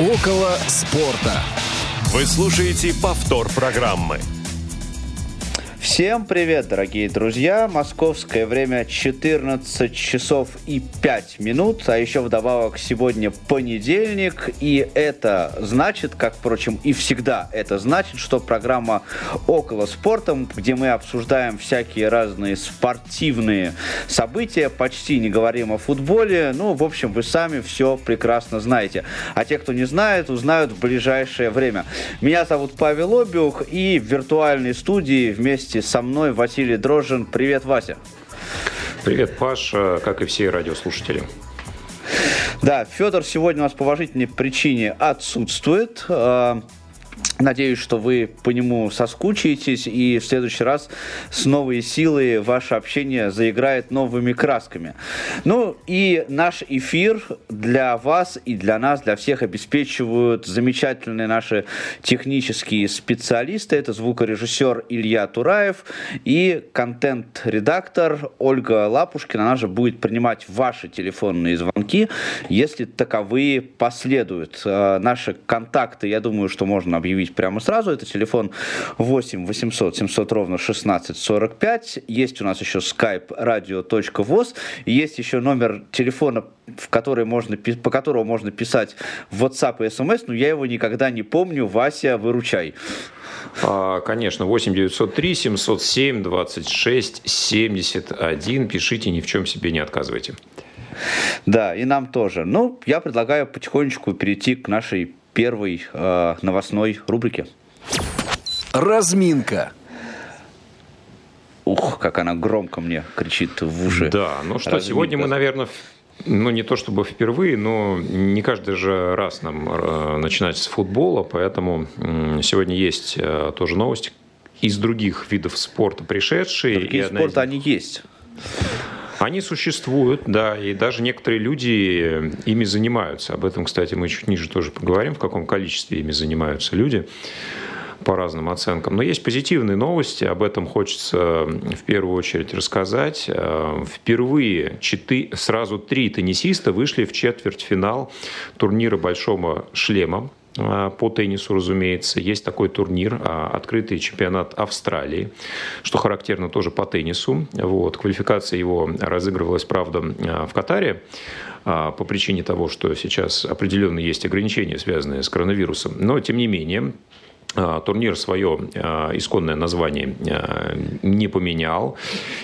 Около спорта. Вы слушаете повтор программы. Всем привет, дорогие друзья! Московское время 14 часов и 5 минут, а еще вдобавок сегодня понедельник, и это значит, как, впрочем, и всегда это значит, что программа «Около спорта», где мы обсуждаем всякие разные спортивные события, почти не говорим о футболе, ну, в общем, вы сами все прекрасно знаете. А те, кто не знает, узнают в ближайшее время. Меня зовут Павел Обиух, и в виртуальной студии вместе вместе со мной Василий Дрожжин. Привет, Вася. Привет, Паша, как и все радиослушатели. Да, Федор сегодня у нас по уважительной причине отсутствует. Надеюсь, что вы по нему соскучитесь, и в следующий раз с новой силой ваше общение заиграет новыми красками. Ну и наш эфир для вас и для нас, для всех обеспечивают замечательные наши технические специалисты. Это звукорежиссер Илья Тураев и контент-редактор Ольга Лапушкина. Она же будет принимать ваши телефонные звонки, если таковые последуют. А, наши контакты, я думаю, что можно объявить объявить прямо сразу. Это телефон 8 800 700 ровно 16 45. Есть у нас еще skype radio.voz. Есть еще номер телефона, в который можно, по которому можно писать в WhatsApp и SMS, но я его никогда не помню. Вася, выручай. А, конечно, 8 903 707 26 71. Пишите, ни в чем себе не отказывайте. Да, и нам тоже. Ну, я предлагаю потихонечку перейти к нашей первой э, новостной рубрике. Разминка. Ух, как она громко мне кричит в уши. Да, ну что, Разминка. сегодня мы, наверное, ну, не то чтобы впервые, но не каждый же раз нам э, начинать с футбола, поэтому сегодня есть э, тоже новости из других видов спорта пришедшие. Другие спорта, они есть. Они существуют, да, и даже некоторые люди ими занимаются. Об этом, кстати, мы чуть ниже тоже поговорим, в каком количестве ими занимаются люди по разным оценкам. Но есть позитивные новости, об этом хочется в первую очередь рассказать. Э, впервые четы, сразу три теннисиста вышли в четвертьфинал турнира «Большого шлема» по теннису, разумеется. Есть такой турнир, а, открытый чемпионат Австралии, что характерно тоже по теннису. Вот. Квалификация его разыгрывалась, правда, а, в Катаре по причине того, что сейчас определенно есть ограничения, связанные с коронавирусом. Но, тем не менее, а, турнир свое а, исконное название а, не поменял.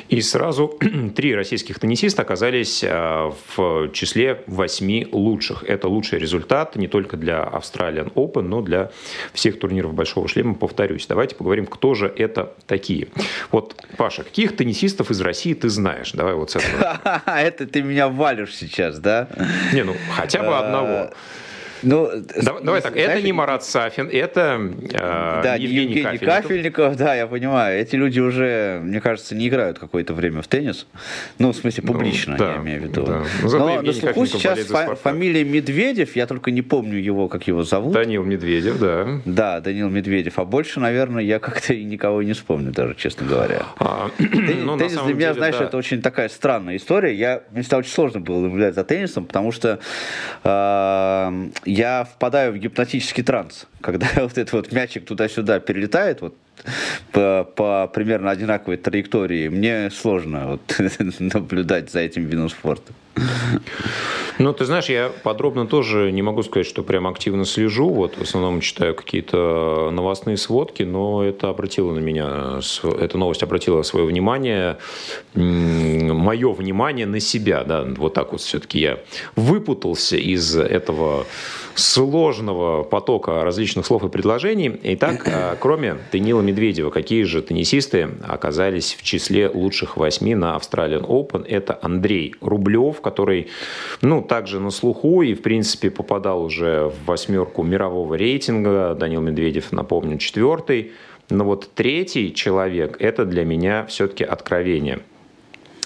И сразу три российских теннисиста оказались в числе восьми лучших. Это лучший результат не только для Australian Open, но для всех турниров Большого шлема. Повторюсь, давайте поговорим, кто же это такие. Вот, Паша, каких теннисистов из России ты знаешь? Давай вот с этого. Это ты меня валишь сейчас, да? Не, ну хотя бы одного. Ну, давай, давай так, знаешь, это не Марат Сафин, это э, да, Евгений, Евгений Кафельников. Кафельников. Да, я понимаю. Эти люди уже, мне кажется, не играют какое-то время в теннис. Ну, в смысле, ну, публично, ну, да, я имею в виду. Да. Ну, Но на слуху сейчас фа- фамилия Медведев, я только не помню его, как его зовут. Данил Медведев, да. Да, Данил Медведев. А больше, наверное, я как-то и никого не вспомню даже, честно говоря. А, теннис, ну, теннис для меня, деле, знаешь, да. это очень такая странная история. Я, мне стало очень сложно было наблюдать за теннисом, потому что э, я впадаю в гипнотический транс, когда вот этот вот мячик туда-сюда перелетает, вот по, по примерно одинаковой траектории, мне сложно вот, наблюдать за этим видом спорта. Ну, ты знаешь, я подробно тоже не могу сказать, что прям активно слежу. Вот в основном читаю какие-то новостные сводки, но это обратило на меня, эта новость обратила свое внимание, мое внимание на себя, да, вот так вот все-таки я выпутался из этого сложного потока различных слов и предложений. Итак, а, кроме Данила Медведева, какие же теннисисты оказались в числе лучших восьми на Australian Open? Это Андрей Рублев, который, ну, также на слуху и, в принципе, попадал уже в восьмерку мирового рейтинга. Данил Медведев, напомню, четвертый. Но вот третий человек – это для меня все-таки откровение.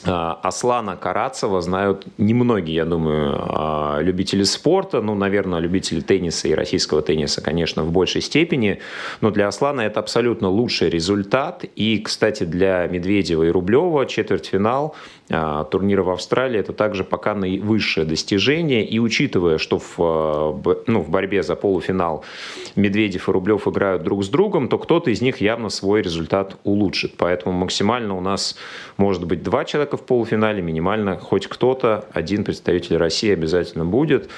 А, Аслана Карацева знают немногие, я думаю, а, любители спорта. Ну, наверное, любители тенниса и российского тенниса, конечно, в большей степени. Но для Аслана это абсолютно лучший результат. И, кстати, для Медведева и Рублева четвертьфинал турнира в Австралии это также пока наивысшее достижение. И учитывая, что в, ну, в борьбе за полуфинал Медведев и Рублев играют друг с другом, то кто-то из них явно свой результат улучшит. Поэтому максимально у нас может быть два человека в полуфинале, минимально хоть кто-то, один представитель России обязательно будет.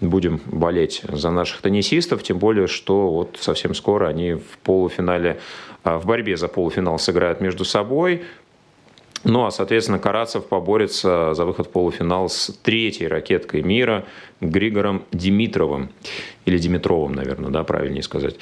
Будем болеть за наших теннисистов, тем более, что вот совсем скоро они в полуфинале, а, в борьбе за полуфинал сыграют между собой. Ну, а, соответственно, Карацев поборется за выход в полуфинал с третьей ракеткой мира Григором Димитровым. Или Димитровым, наверное, да, правильнее сказать.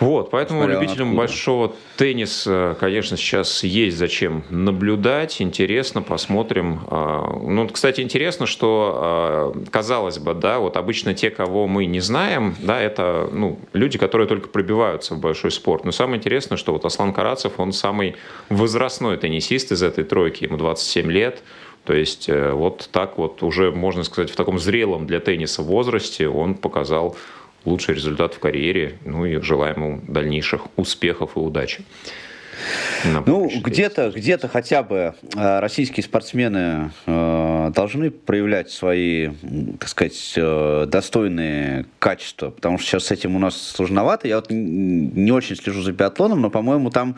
Вот, поэтому Смотря любителям откуда. большого тенниса, конечно, сейчас есть зачем наблюдать. Интересно, посмотрим. А, ну, кстати, интересно, что, а, казалось бы, да, вот обычно те, кого мы не знаем, да, это ну, люди, которые только пробиваются в большой спорт. Но самое интересное, что вот Аслан Карацев, он самый возрастной теннисист из этой тройки, ему 27 лет. То есть э, вот так вот уже, можно сказать, в таком зрелом для тенниса возрасте он показал лучший результат в карьере. Ну и желаем ему дальнейших успехов и удачи. Ну, где-то где хотя бы э, российские спортсмены э, должны проявлять свои, так сказать, э, достойные качества, потому что сейчас с этим у нас сложновато. Я вот не очень слежу за биатлоном, но, по-моему, там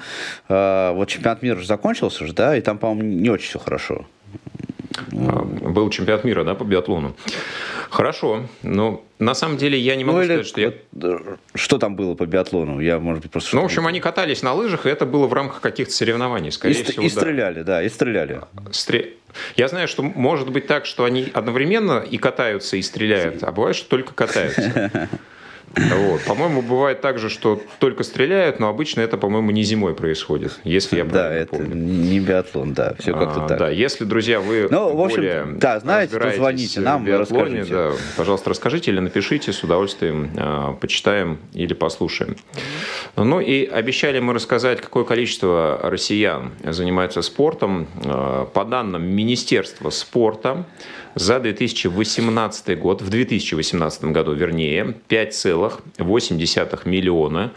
вот чемпионат мира уже закончился же, да, и там, по-моему, не очень все хорошо. А, был чемпионат мира, да, по биатлону. Хорошо. Но на самом деле я не могу ну, сказать, что я... Что там было по биатлону? Я, может быть, просто... Ну, в общем, они катались на лыжах, и это было в рамках каких-то соревнований, скорее и, всего. И да. стреляли, да, и стреляли. Стре... Я знаю, что может быть так, что они одновременно и катаются, и стреляют, а бывает, что только катаются. Вот. По-моему, бывает так же, что только стреляют, но обычно это, по-моему, не зимой происходит, если я правильно да, это помню. не биатлон, да, все как-то а, так. Да, если, друзья, вы ну, в общем, более да, знаете, то звоните нам, биатлоне, расскажите. Да, пожалуйста, расскажите или напишите, с удовольствием а, почитаем или послушаем. Ну и обещали мы рассказать, какое количество россиян занимается спортом. А, по данным Министерства спорта, за 2018 год, в 2018 году, вернее, 5,8 миллиона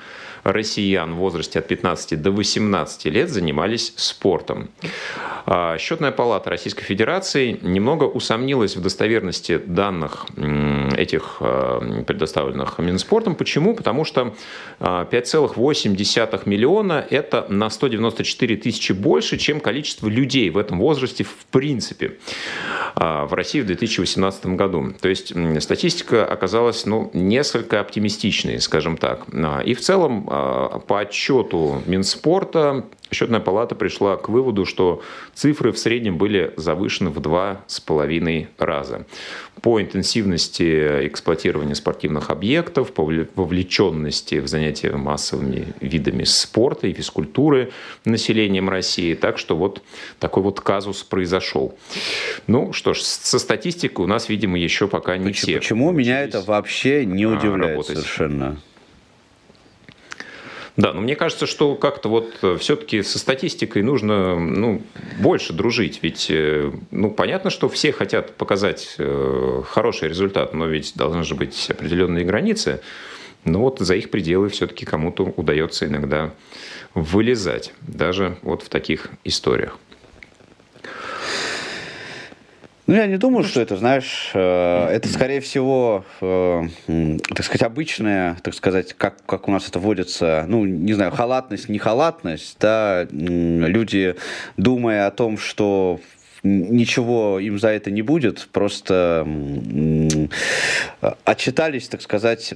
россиян в возрасте от 15 до 18 лет занимались спортом. А, Счетная палата Российской Федерации немного усомнилась в достоверности данных этих а, предоставленных Минспортом. Почему? Потому что 5,8 а, миллиона – это на 194 тысячи больше, чем количество людей в этом возрасте в принципе в России в 2018 году. То есть статистика оказалась ну, несколько оптимистичной, скажем так. И в целом по отчету Минспорта Счетная палата пришла к выводу, что цифры в среднем были завышены в два с половиной раза. По интенсивности эксплуатирования спортивных объектов, по вовлеченности в занятия массовыми видами спорта и физкультуры населением России. Так что вот такой вот казус произошел. Ну что ж, со статистикой у нас, видимо, еще пока не почему, все. Почему меня это вообще не а, удивляет работать. совершенно? Да, но мне кажется, что как-то вот э, все-таки со статистикой нужно ну, больше дружить. Ведь э, ну, понятно, что все хотят показать э, хороший результат, но ведь должны же быть определенные границы. Но вот за их пределы все-таки кому-то удается иногда вылезать, даже вот в таких историях. Ну, я не думаю, что это, знаешь, э, это, скорее всего, э, так сказать, обычная, так сказать, как, как у нас это вводится, ну, не знаю, халатность, не халатность, да, люди, думая о том, что ничего им за это не будет, просто отчитались, так сказать,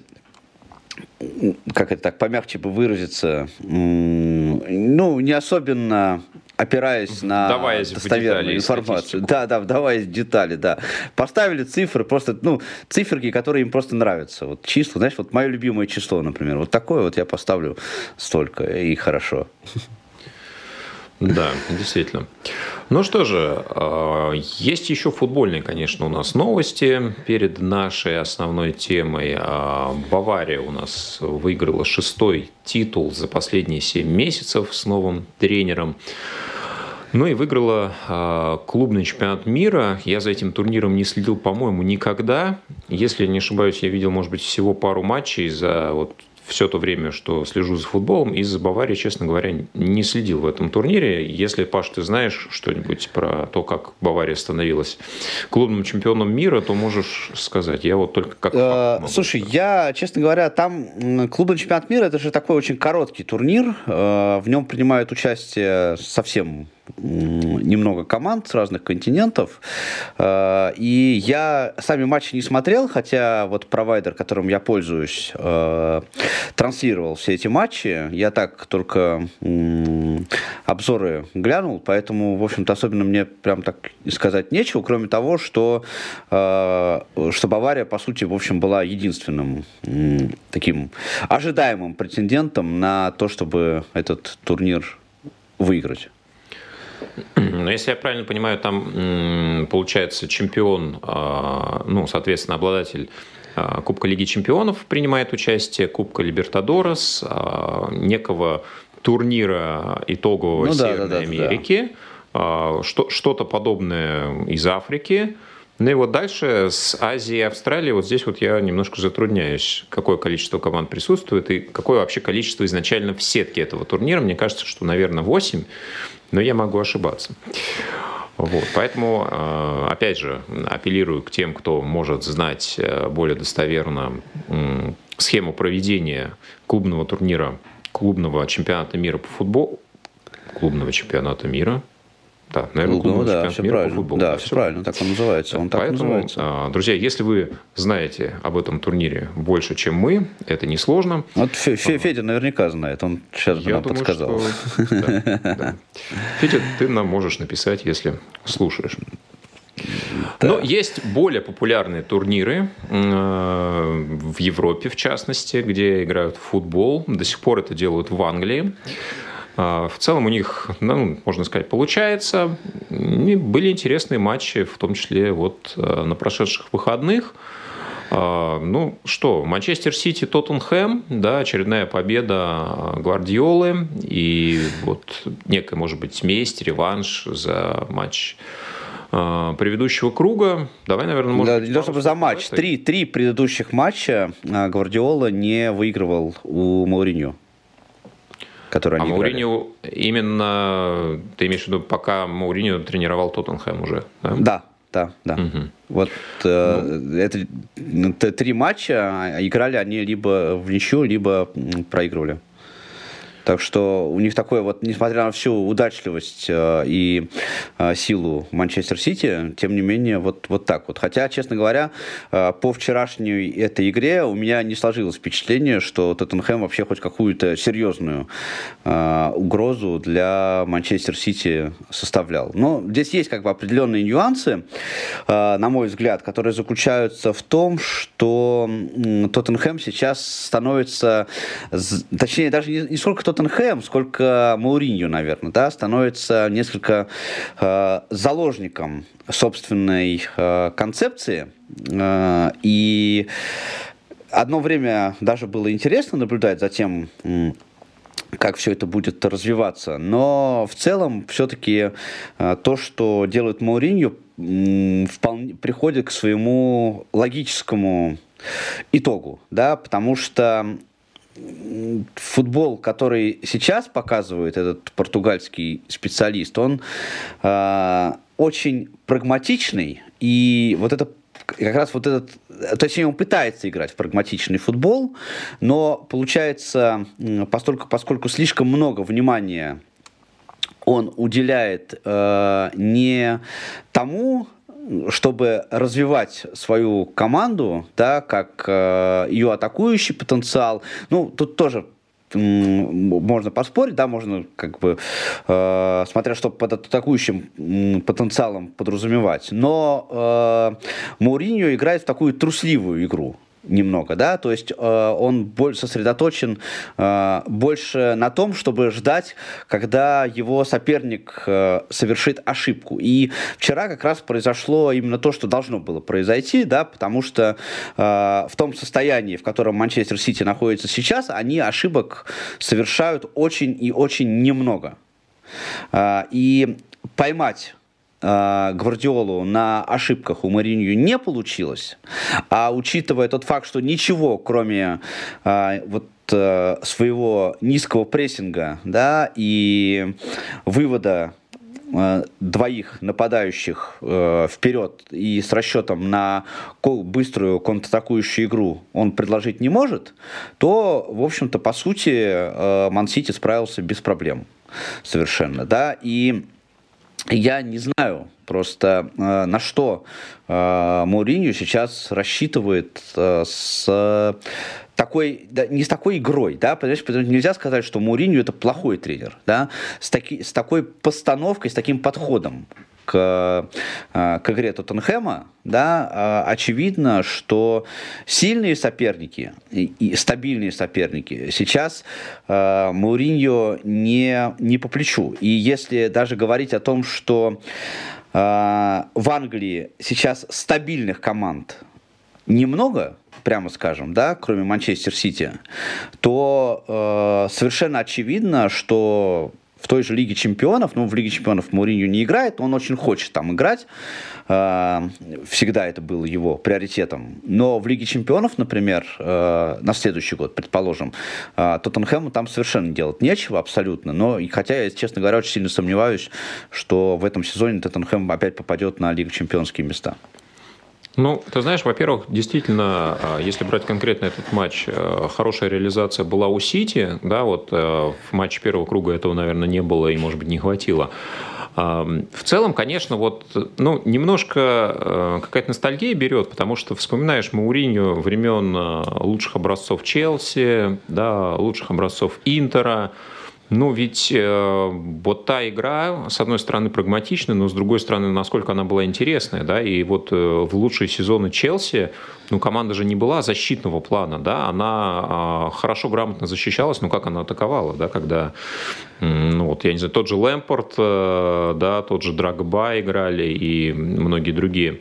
как это так помягче бы выразиться, ну, не особенно опираясь на вдаваясь достоверную информацию. Да, да, вдаваясь в детали, да. Поставили цифры, просто, ну, циферки, которые им просто нравятся. Вот числа, знаешь, вот мое любимое число, например, вот такое вот я поставлю столько, и хорошо. Да, действительно. Ну что же, а, есть еще футбольные, конечно, у нас новости перед нашей основной темой. А, Бавария у нас выиграла шестой титул за последние семь месяцев с новым тренером. Ну и выиграла э, клубный чемпионат мира. Я за этим турниром не следил, по-моему, никогда. Если не ошибаюсь, я видел, может быть, всего пару матчей за вот все то время, что слежу за футболом, из-за Баварии, честно говоря, не следил в этом турнире. Если, Паш, ты знаешь что-нибудь про то, как Бавария становилась клубным чемпионом мира, то можешь сказать. Я вот только как... Э, слушай, я, честно говоря, там клубный чемпионат мира, это же такой очень короткий турнир. Э, в нем принимают участие совсем немного команд с разных континентов. Э, и я сами матчи не смотрел, хотя вот провайдер, которым я пользуюсь, э, транслировал все эти матчи. Я так только обзоры глянул, поэтому, в общем-то, особенно мне прям так сказать нечего, кроме того, что, э, что Бавария, по сути, в общем, была единственным таким ожидаемым претендентом на то, чтобы этот турнир выиграть. Но если я правильно понимаю, там получается чемпион, а, ну, соответственно, обладатель а, Кубка Лиги Чемпионов принимает участие, Кубка Либертадорес, а, некого турнира итогового ну, Северной да, да, Америки, да. что-то подобное из Африки. Ну и вот дальше с Азии и Австралии, вот здесь вот я немножко затрудняюсь, какое количество команд присутствует и какое вообще количество изначально в сетке этого турнира. Мне кажется, что, наверное, 8 но я могу ошибаться. Вот, поэтому, э, опять же, апеллирую к тем, кто может знать э, более достоверно схему проведения клубного турнира, клубного чемпионата мира по футболу, клубного чемпионата мира, да, наверное, клубного, да, все мира правильно. по футболу. Да, да, все правильно, так он называется. Он Поэтому, так называется. А, друзья, если вы знаете об этом турнире больше, чем мы, это несложно. Вот Федя наверняка знает, он сейчас бы Я нам думаю, подсказал. Что... Да, да. Федя, ты нам можешь написать, если слушаешь. Да. Но есть более популярные турниры э, в Европе, в частности, где играют в футбол. До сих пор это делают в Англии. А, в целом у них, ну, можно сказать, получается. И были интересные матчи, в том числе вот э, на прошедших выходных. А, ну что, Манчестер Сити, Тоттенхэм, да, очередная победа Гвардиолы и вот некая, может быть, месть, реванш за матч а, предыдущего круга. Давай, наверное, может да, быть, не чтобы за матч. Три, три предыдущих матча Гвардиола не выигрывал у Мауриньо который а они а Мауриньо именно, ты имеешь в виду, пока Мауриньо тренировал Тоттенхэм уже, да? Да, да, да. Угу. Вот э, ну. это три матча, а играли они либо в ничью, либо проигрывали. Так что у них такое вот, несмотря на всю удачливость э, и э, силу Манчестер Сити, тем не менее, вот, вот так вот. Хотя, честно говоря, э, по вчерашней этой игре у меня не сложилось впечатление, что Тоттенхэм вообще хоть какую-то серьезную э, угрозу для Манчестер Сити составлял. Но здесь есть как бы определенные нюансы, э, на мой взгляд, которые заключаются в том, что Тоттенхэм сейчас становится, точнее, даже не, не сколько Тоттенхэм, сколько Мауринью, наверное, да, становится несколько э, заложником собственной э, концепции. Э, и одно время даже было интересно наблюдать за тем, как все это будет развиваться. Но в целом все-таки э, то, что делает Мауринью, вполне приходит к своему логическому итогу, да, потому что футбол, который сейчас показывает этот португальский специалист, он э, очень прагматичный, и вот это как раз вот этот, точнее, он пытается играть в прагматичный футбол, но получается, поскольку, поскольку слишком много внимания он уделяет э, не тому, чтобы развивать свою команду, да, как э, ее атакующий потенциал, ну, тут тоже можно поспорить, да, можно как бы, э, смотря что под атакующим потенциалом подразумевать. Но э, Мауриньо играет в такую трусливую игру немного, да, то есть э, он больше сосредоточен э, больше на том, чтобы ждать, когда его соперник э, совершит ошибку. И вчера как раз произошло именно то, что должно было произойти, да, потому что э, в том состоянии, в котором Манчестер Сити находится сейчас, они ошибок совершают очень и очень немного. Э, и поймать Гвардиолу на ошибках у Маринью не получилось, а учитывая тот факт, что ничего, кроме вот своего низкого прессинга, да, и вывода Э, двоих нападающих э, вперед и с расчетом на быструю контратакующую игру он предложить не может, то, в общем-то, по сути, э, Ман-Сити справился без проблем совершенно, да, и я не знаю просто э, на что э, Мауринью сейчас рассчитывает э, с такой, да, не с такой игрой, да, понимаешь, потому что нельзя сказать, что Муринью это плохой тренер, да, с, таки, с такой постановкой, с таким подходом к, э, к игре Тоттенхэма, да, э, очевидно, что сильные соперники и, и стабильные соперники сейчас э, Мауриньо не, не по плечу. И если даже говорить о том, что в Англии сейчас стабильных команд немного, прямо скажем, да, кроме Манчестер Сити, то э, совершенно очевидно, что в той же Лиге Чемпионов, ну, в Лиге Чемпионов Мourinho не играет, он очень хочет там играть, э, всегда это было его приоритетом, но в Лиге Чемпионов, например, э, на следующий год, предположим, э, Тоттенхэму там совершенно делать нечего абсолютно, но, хотя я, честно говоря, очень сильно сомневаюсь, что в этом сезоне Тоттенхэм опять попадет на Лигу Чемпионские места. Ну, ты знаешь, во-первых, действительно, а, если брать конкретно этот матч, э, хорошая реализация была у Сити, да, вот э, в матче первого круга этого, наверное, не было и, может быть, не хватило. А, в целом, конечно, вот, ну, немножко э, какая-то ностальгия берет, потому что вспоминаешь Мауриню времен лучших образцов Челси, да, лучших образцов Интера, ну, ведь э, вот та игра, с одной стороны, прагматичная, но с другой стороны, насколько она была интересная, да, и вот э, в лучшие сезоны Челси, ну, команда же не была защитного плана, да, она э, хорошо, грамотно защищалась, но как она атаковала, да, когда, э, ну, вот, я не знаю, тот же Лэмпорт, э, да, тот же Драгба играли и многие другие.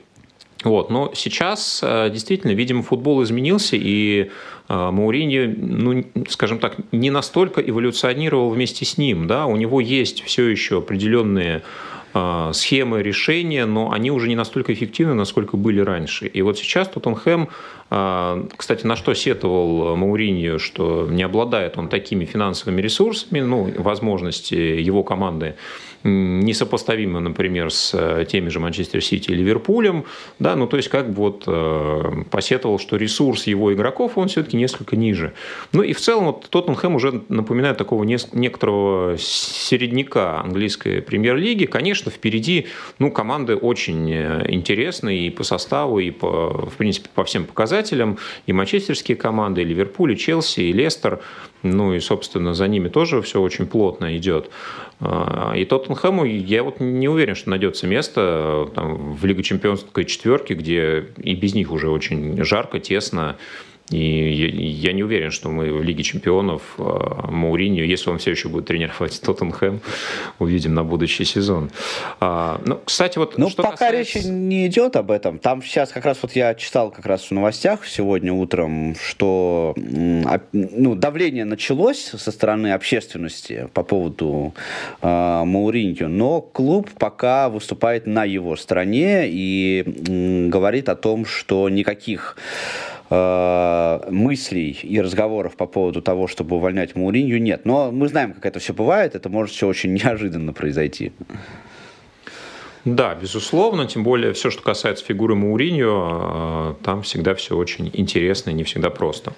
Вот, но сейчас э, действительно, видимо, футбол изменился, и э, Мауриньо, ну, скажем так, не настолько эволюционировал вместе с ним. Да? У него есть все еще определенные э, схемы решения, но они уже не настолько эффективны, насколько были раньше. И вот сейчас Тоттенхэм, кстати, на что сетовал Мауриньо, что не обладает он такими финансовыми ресурсами, ну, возможности его команды несопоставимо, например, с э, теми же Манчестер Сити и Ливерпулем, да, ну то есть как бы вот э, посетовал, что ресурс его игроков, он все-таки несколько ниже. Ну и в целом вот Тоттенхэм уже напоминает такого некоторого середняка английской премьер-лиги. Конечно, впереди, ну, команды очень э, интересные и по составу, и по, в принципе, по всем показателям. И манчестерские команды, и Ливерпуль, и Челси, и Лестер. Ну и, собственно, за ними тоже все очень плотно идет. А, и Тоттенхэму я вот не уверен, что найдется место там, в Лиге Чемпионской четверки, где и без них уже очень жарко, тесно. И я не уверен, что мы в Лиге чемпионов а, Мауринью, если он все еще будет тренировать Тоттенхэм, увидим на будущий сезон. А, ну, кстати, вот... Ну, пока касается... речи не идет об этом. Там сейчас как раз вот я читал как раз в новостях сегодня утром, что ну, давление началось со стороны общественности по поводу э, Мауринью, но клуб пока выступает на его стороне и м, говорит о том, что никаких Э, мыслей и разговоров по поводу того, чтобы увольнять Мауринью, нет. Но мы знаем, как это все бывает, это может все очень неожиданно произойти. Да, безусловно, тем более все, что касается фигуры Мауриньо, э, там всегда все очень интересно и не всегда просто.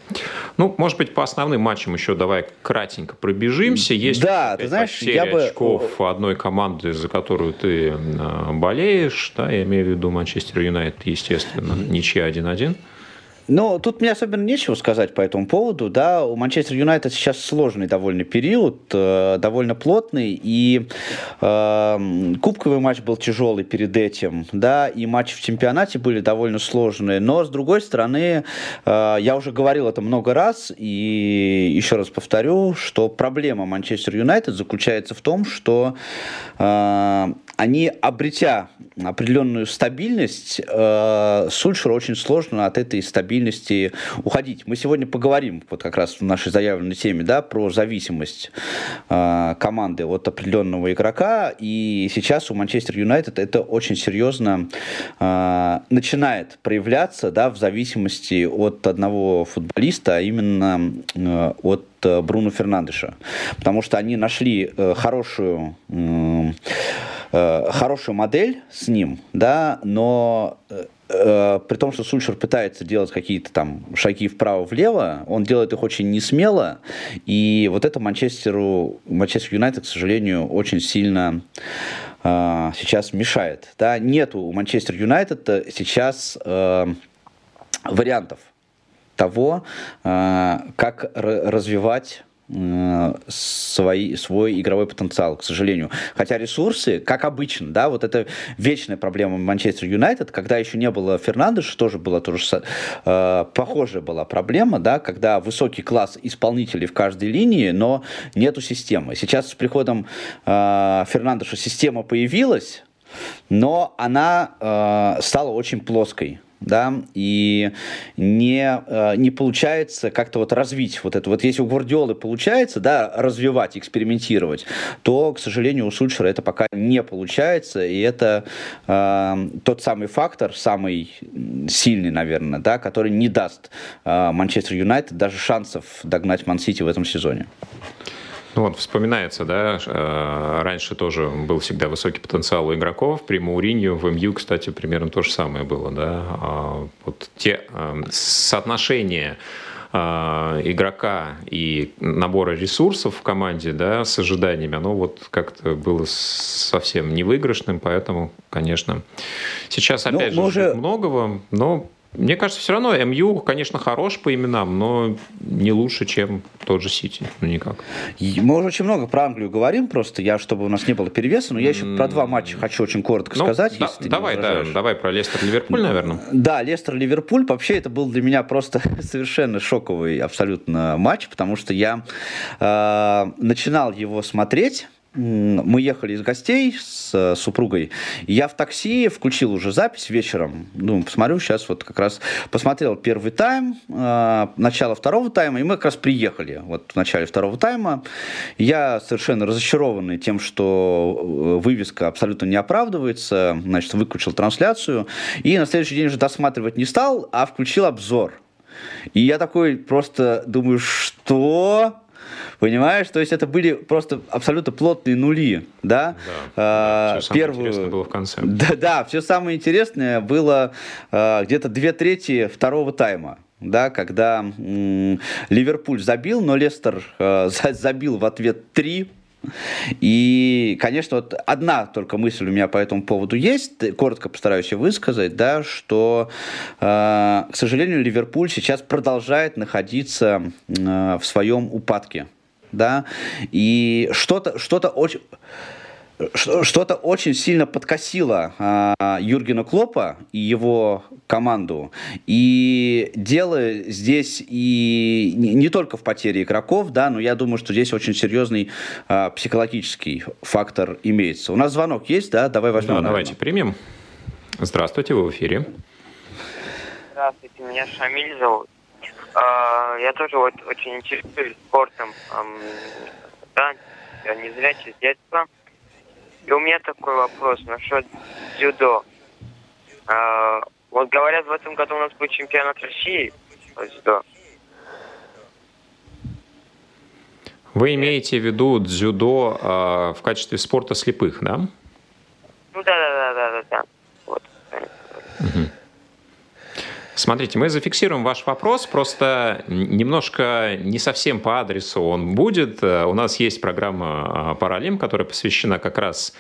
Ну, может быть, по основным матчам еще давай кратенько пробежимся. Есть да, ты знаешь, я бы... очков одной команды, за которую ты э, болеешь, да, я имею в виду Манчестер Юнайтед, естественно, ничья 1-1. Ну, тут мне особенно нечего сказать по этому поводу. Да, у Манчестер Юнайтед сейчас сложный довольно период, э, довольно плотный, и э, кубковый матч был тяжелый перед этим, да, и матчи в чемпионате были довольно сложные. Но, с другой стороны, э, я уже говорил это много раз, и еще раз повторю, что проблема Манчестер Юнайтед заключается в том, что э, они, обретя определенную стабильность, э, Сульшеру очень сложно от этой стабильности уходить. Мы сегодня поговорим, вот как раз в нашей заявленной теме, да, про зависимость э, команды от определенного игрока, и сейчас у Манчестер Юнайтед это очень серьезно э, начинает проявляться, да, в зависимости от одного футболиста, а именно э, от э, Бруно Фернандеша, потому что они нашли э, хорошую Э, хорошую модель с ним, да, но э, э, при том, что Сульшер пытается делать какие-то там шаги вправо-влево, он делает их очень несмело, и вот это Манчестеру, Манчестер Юнайтед, к сожалению, очень сильно э, сейчас мешает. Да? Нету у Манчестер Юнайтед сейчас э, вариантов того, э, как развивать Э, свой, свой игровой потенциал, к сожалению. Хотя ресурсы, как обычно, да, вот это вечная проблема Манчестер Юнайтед, когда еще не было Фернандеша, тоже была тоже э, похожая была проблема, да, когда высокий класс исполнителей в каждой линии, но нету системы. Сейчас с приходом э, Фернандеша система появилась, но она э, стала очень плоской да, и не, э, не получается как-то вот развить вот это. Вот если у Гвардиолы получается, да, развивать, экспериментировать, то, к сожалению, у Сульшера это пока не получается, и это э, тот самый фактор, самый сильный, наверное, да, который не даст э, Манчестер Юнайтед даже шансов догнать Ман-Сити в этом сезоне. Ну вот вспоминается, да, э, раньше тоже был всегда высокий потенциал у игроков. При Мауринью в МЮ, кстати, примерно то же самое было, да. А вот те э, соотношения э, игрока и набора ресурсов в команде, да, с ожиданиями, оно вот как-то было совсем невыигрышным, поэтому, конечно, сейчас ну, опять ну, же уже... многого, но мне кажется, все равно МЮ, конечно, хорош по именам, но не лучше, чем тот же Сити. Ну, никак. Мы уже очень много про Англию говорим, просто я, чтобы у нас не было перевеса, но я еще про два матча хочу очень коротко ну, сказать. Да, давай, да, давай про Лестер-Ливерпуль, наверное. Да, Лестер-Ливерпуль. Вообще это был для меня просто совершенно шоковый абсолютно матч, потому что я э, начинал его смотреть мы ехали из гостей с э, супругой. Я в такси включил уже запись вечером. Думаю, посмотрю сейчас вот как раз посмотрел первый тайм, э, начало второго тайма, и мы как раз приехали вот в начале второго тайма. Я совершенно разочарованный тем, что э, вывеска абсолютно не оправдывается. Значит, выключил трансляцию. И на следующий день уже досматривать не стал, а включил обзор. И я такой просто думаю, что Понимаешь? То есть это были просто абсолютно плотные нули, да? Да, а, все первую... самое интересное было в конце. Да, да, все самое интересное было а, где-то две трети второго тайма да, когда м- Ливерпуль забил, но Лестер э, забил в ответ три. И, конечно, вот одна только мысль у меня по этому поводу есть, коротко постараюсь ее высказать, да, что, э, к сожалению, Ливерпуль сейчас продолжает находиться э, в своем упадке да, и что-то что очень что-то очень сильно подкосило а, Юргена Клопа и его команду. И дело здесь и не, не только в потере игроков, да, но я думаю, что здесь очень серьезный а, психологический фактор имеется. У нас звонок есть, да? Давай возьмем. Да, давайте примем. Здравствуйте, вы в эфире. Здравствуйте, меня Шамиль зовут. А, я тоже вот очень интересуюсь спортом. Да, я не зря с детства. И у меня такой вопрос насчет дзюдо. А, вот говорят, в этом году у нас будет чемпионат России по дзюдо. Вы имеете в виду дзюдо э, в качестве спорта слепых, да? Ну да, да, да, да, да, да. Вот. Угу. Смотрите, мы зафиксируем ваш вопрос, просто немножко не совсем по адресу он будет. Э, у нас есть программа э, «Паралим», которая посвящена как раз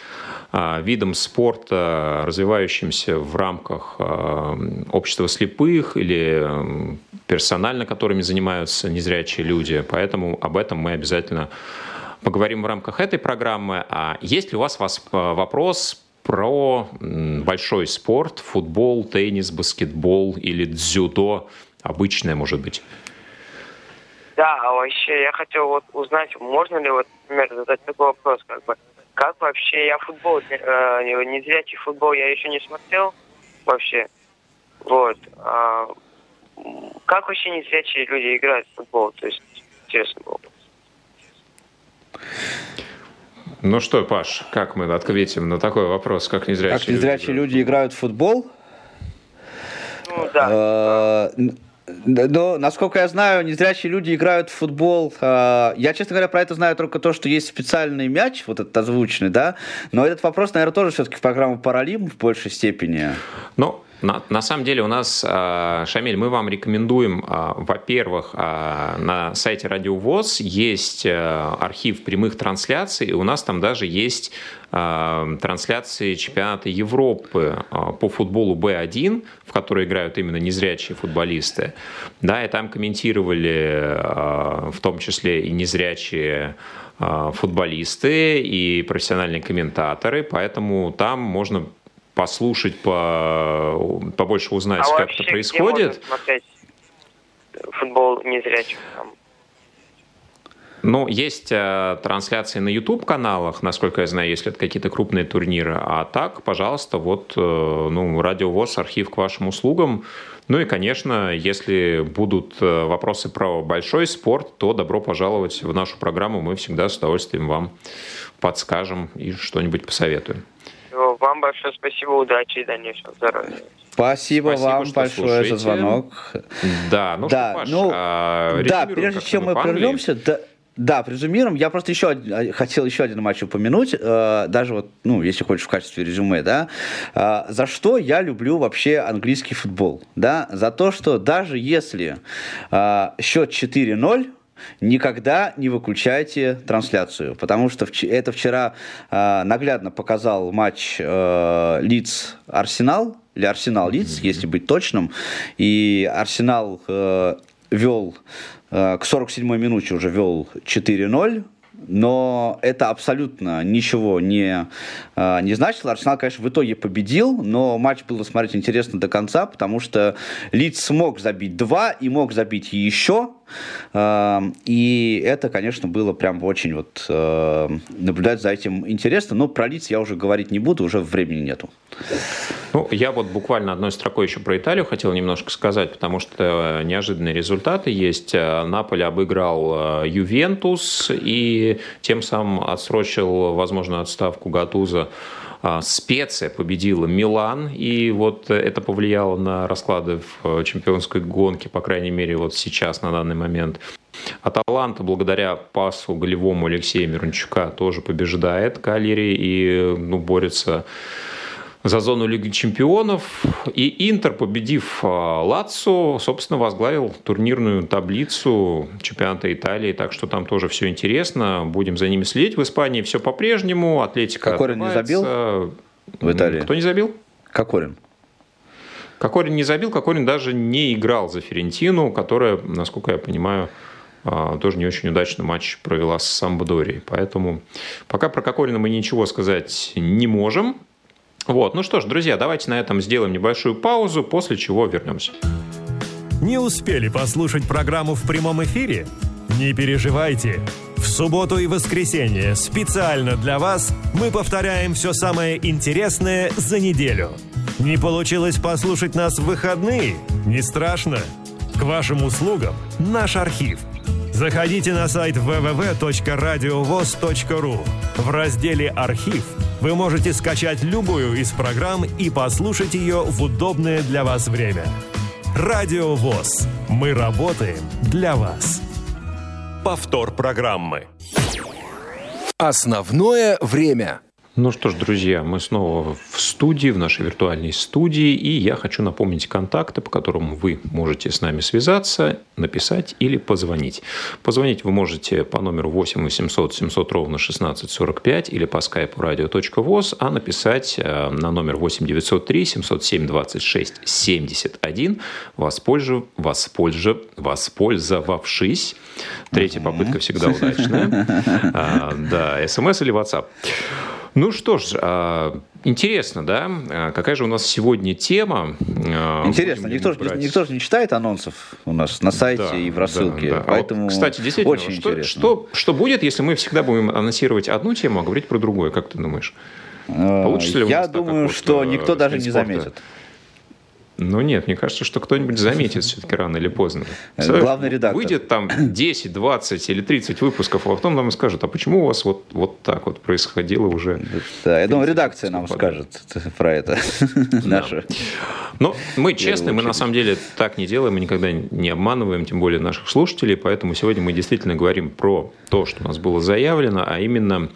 э, видам спорта, развивающимся в рамках общества слепых или персонально которыми занимаются незрячие люди. Поэтому об этом мы обязательно поговорим в рамках этой программы. А есть ли у вас вопрос про большой спорт, футбол, теннис, баскетбол или дзюдо, обычное, может быть. Да, а вообще я хотел вот узнать, можно ли вот, например, задать такой вопрос, как бы, как вообще я футбол, э, незрячий футбол я еще не смотрел вообще. Вот. А, как вообще незрячие люди играют в футбол? То есть, интересно. Ну что, Паш, как мы ответим на такой вопрос, как незрячие, как незрячие люди, люди играют в футбол? Ну да. Э, но, насколько я знаю, незрячие люди играют в футбол. Э, я, честно говоря, про это знаю только то, что есть специальный мяч, вот этот озвученный, да. Но этот вопрос, наверное, тоже все-таки в программу Паралим в большей степени. Ну, на, на самом деле у нас, а, Шамиль, мы вам рекомендуем, а, во-первых, а, на сайте Радио ВОЗ есть архив прямых трансляций, и у нас там даже есть трансляции чемпионата Европы по футболу Б1, в которой играют именно незрячие футболисты. Да, и там комментировали в том числе и незрячие футболисты и профессиональные комментаторы, поэтому там можно послушать, по, побольше узнать, а как это происходит. Футбол незрячих там? Ну, есть э, трансляции на YouTube-каналах, насколько я знаю, если это какие-то крупные турниры. А так, пожалуйста, вот, э, ну, Радио ВОЗ, архив к вашим услугам. Ну и, конечно, если будут э, вопросы про большой спорт, то добро пожаловать в нашу программу. Мы всегда с удовольствием вам подскажем и что-нибудь посоветуем. Вам большое спасибо, удачи и дальнейшего здоровья. Спасибо, спасибо вам большое слушаете. за звонок. Да, ну да, что, Паш, ну, а, да, прежде чем мы прервемся, да, да, презумируем. Я просто еще а, хотел еще один матч упомянуть, э, даже вот, ну, если хочешь в качестве резюме, да, э, за что я люблю вообще английский футбол, да, за то, что даже если э, счет 4-0, никогда не выключайте трансляцию, потому что это вчера э, наглядно показал матч э, Лидс Арсенал или Арсенал Лидс, mm-hmm. если быть точным, и Арсенал э, вел э, к 47-й минуте уже вел 4-0, но это абсолютно ничего не, э, не значило. Арсенал, конечно, в итоге победил, но матч было смотреть интересно до конца, потому что Лидс смог забить два и мог забить еще, Эм, и это, конечно, было прям очень вот э, наблюдать за этим интересно. Но про лиц я уже говорить не буду, уже времени нету. Ну, я вот буквально одной строкой еще про Италию хотел немножко сказать, потому что неожиданные результаты есть. Наполе обыграл э, Ювентус и тем самым отсрочил, возможно, отставку Гатуза а, Специя победила Милан, и вот это повлияло на расклады в э, чемпионской гонке, по крайней мере, вот сейчас, на данный момент. Аталанта, благодаря пасу голевому Алексея Мирончука, тоже побеждает Калери и ну, борется за зону Лиги Чемпионов. И Интер, победив а, Лацо, собственно, возглавил турнирную таблицу чемпионата Италии. Так что там тоже все интересно. Будем за ними следить. В Испании все по-прежнему. Атлетика Кокорин не забил в Италии? Кто не забил? Кокорин. Кокорин не забил, Кокорин даже не играл за Ферентину, которая, насколько я понимаю, а, тоже не очень удачный матч провела с Самбдорией. Поэтому пока про Кокорина мы ничего сказать не можем. Вот, ну что ж, друзья, давайте на этом сделаем небольшую паузу, после чего вернемся. Не успели послушать программу в прямом эфире? Не переживайте. В субботу и воскресенье специально для вас мы повторяем все самое интересное за неделю. Не получилось послушать нас в выходные? Не страшно. К вашим услугам наш архив. Заходите на сайт www.radiovoz.ru. В разделе «Архив» вы можете скачать любую из программ и послушать ее в удобное для вас время. Радио ВОЗ. Мы работаем для вас. Повтор программы. Основное время. Ну что ж, друзья, мы снова в студии, в нашей виртуальной студии, и я хочу напомнить контакты, по которым вы можете с нами связаться, написать или позвонить. Позвонить вы можете по номеру 8 800 700 ровно 1645 или по skype radio.voz, а написать э, на номер 8 903 707 26 71, воспользов... воспользов... воспользовавшись. Третья попытка всегда удачная. А, да, смс или WhatsApp. Ну что ж, а, интересно, да? А, какая же у нас сегодня тема? А, интересно, никто, же, никто же не читает анонсов у нас на сайте да, и в рассылке, да, да. поэтому а вот, Кстати, действительно, очень что, интересно. Что, что будет, если мы всегда будем анонсировать одну тему, а говорить про другую, как ты думаешь? Получится ли Я думаю, вот, что никто даже не заметит. Ну нет, мне кажется, что кто-нибудь заметит все-таки рано или поздно. Главный редактор. Выйдет там 10, 20 или 30 выпусков, а потом нам скажут, а почему у вас вот, вот так вот происходило уже? Да, я думаю, редакция нам скажет про это. Наша. Но мы честны, мы на самом деле так не делаем, мы никогда не обманываем, тем более наших слушателей, поэтому сегодня мы действительно говорим про то, что у нас было заявлено, а именно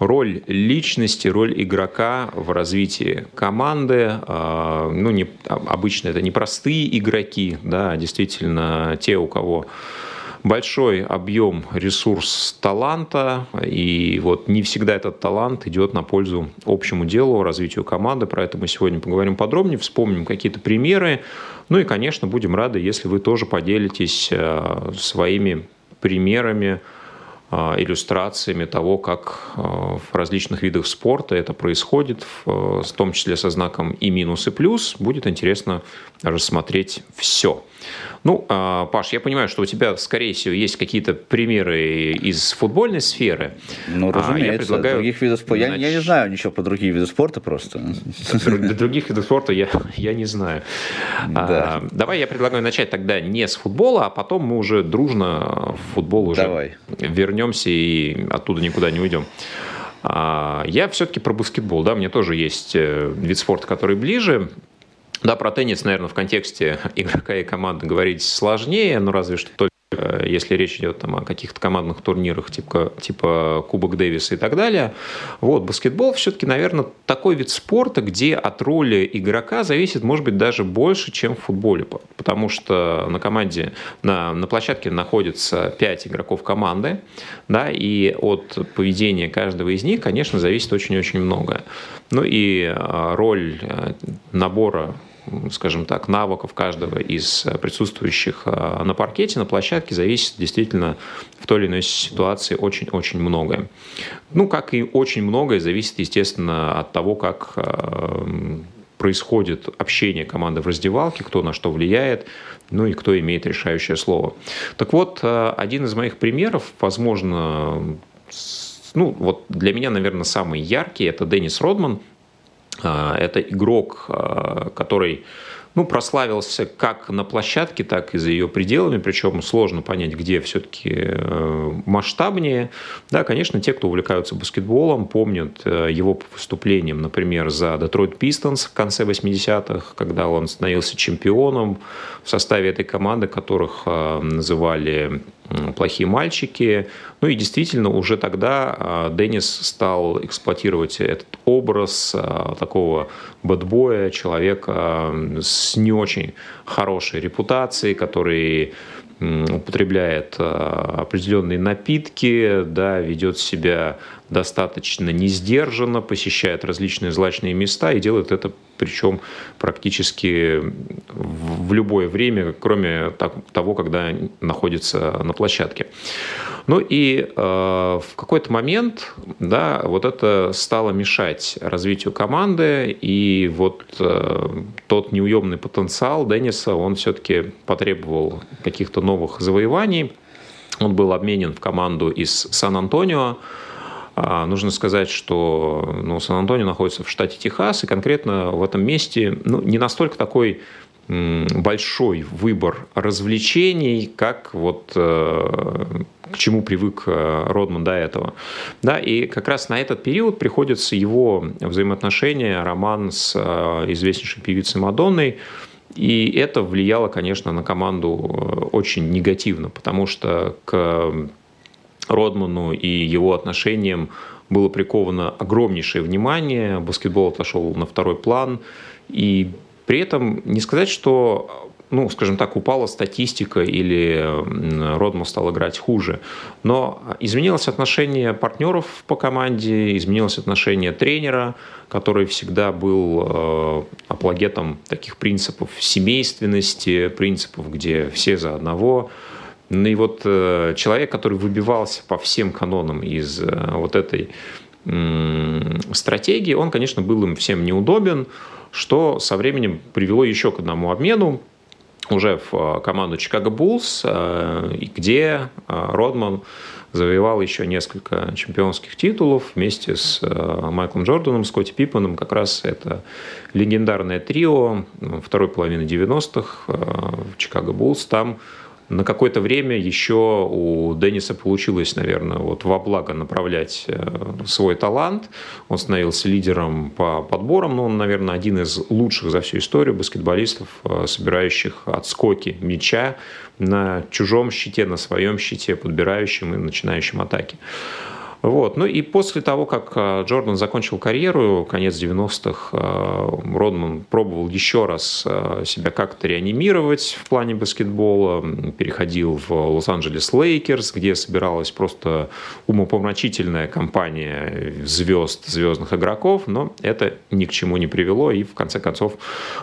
роль личности, роль игрока в развитии команды. А, ну, не, обычно это не простые игроки, да, а действительно те, у кого большой объем ресурс таланта, и вот не всегда этот талант идет на пользу общему делу, развитию команды, про это мы сегодня поговорим подробнее, вспомним какие-то примеры, ну и, конечно, будем рады, если вы тоже поделитесь а, своими примерами, иллюстрациями того, как а, в различных видах спорта это происходит, в том числе со знаком и минус, и плюс. Будет интересно рассмотреть все. Ну, а, Паш, я понимаю, что у тебя, скорее всего, есть какие-то примеры из футбольной сферы. Ну, разумеется, я предлагаю... других видов спорта. Нач... Я, я не знаю ничего про другие виды спорта просто. Для других видов спорта я, я не знаю. Да. А, давай я предлагаю начать тогда не с футбола, а потом мы уже дружно в футбол уже давай. вернемся и оттуда никуда не уйдем. А, я все-таки про баскетбол, да, мне тоже есть э, вид спорта, который ближе. Да, про теннис, наверное, в контексте игрока и команды говорить сложнее, но разве что только Э, если речь идет там, о каких-то командных турнирах типа, типа Кубок Дэвиса и так далее. Вот, баскетбол все-таки, наверное, такой вид спорта, где от роли игрока зависит, может быть, даже больше, чем в футболе. Потому что на команде, на, на площадке находится 5 игроков команды, да, и от поведения каждого из них, конечно, зависит очень-очень многое. Ну и э, роль э, набора скажем так, навыков каждого из присутствующих а, на паркете, на площадке зависит действительно в той или иной ситуации очень-очень многое. Ну, как и очень многое зависит, естественно, от того, как а, происходит общение команды в раздевалке, кто на что влияет, ну и кто имеет решающее слово. Так вот, один из моих примеров, возможно, ну, вот для меня, наверное, самый яркий, это Деннис Родман – это игрок, а, который ну, прославился как на площадке, так и за ее пределами, причем сложно понять, где все-таки э, масштабнее. Да, конечно, те, кто увлекаются баскетболом, помнят э, его выступлением, например, за Детройт Пистонс в конце 80-х, когда он становился чемпионом в составе этой команды, которых э, называли плохие мальчики. Ну и действительно, уже тогда Деннис стал эксплуатировать этот образ такого бэтбоя, человека с не очень хорошей репутацией, который употребляет определенные напитки, да, ведет себя достаточно несдержанно, посещает различные злачные места и делает это причем практически в любое время, кроме того, когда находится на площадке. Ну и э, в какой-то момент, да, вот это стало мешать развитию команды, и вот э, тот неуемный потенциал Денниса, он все-таки потребовал каких-то новых завоеваний. Он был обменен в команду из Сан-Антонио, нужно сказать, что ну, Сан-Антонио находится в штате Техас, и конкретно в этом месте ну, не настолько такой большой выбор развлечений, как вот э, к чему привык э, Родман до этого. Да, и как раз на этот период приходится его взаимоотношения, роман с э, известнейшей певицей Мадонной, и это влияло, конечно, на команду очень негативно, потому что к Родману и его отношениям было приковано огромнейшее внимание, баскетбол отошел на второй план, и при этом не сказать, что ну, скажем так, упала статистика или Родман стал играть хуже. Но изменилось отношение партнеров по команде, изменилось отношение тренера, который всегда был э, апологетом таких принципов семейственности, принципов, где все за одного – ну и вот э, человек, который выбивался по всем канонам из э, вот этой стратегии, он, конечно, был им всем неудобен, что со временем привело еще к одному обмену уже в команду Чикаго Буллс, где Родман завоевал еще несколько чемпионских титулов вместе с э, Майклом Джорданом, Скотти Пиппаном. Как раз это легендарное трио второй половины 90-х э, в Чикаго Буллс. Там на какое-то время еще у Денниса получилось, наверное, вот во благо направлять э, свой талант. Он становился лидером по подборам, но он, наверное, один из лучших за всю историю баскетболистов, э, собирающих отскоки мяча на чужом щите, на своем щите, подбирающим и начинающим атаки. Вот. Ну и после того, как э, Джордан закончил карьеру, конец 90-х, э, Родман пробовал еще раз э, себя как-то реанимировать в плане баскетбола, переходил в Лос-Анджелес Лейкерс, где собиралась просто умопомрачительная компания звезд, звездных игроков, но это ни к чему не привело, и в конце концов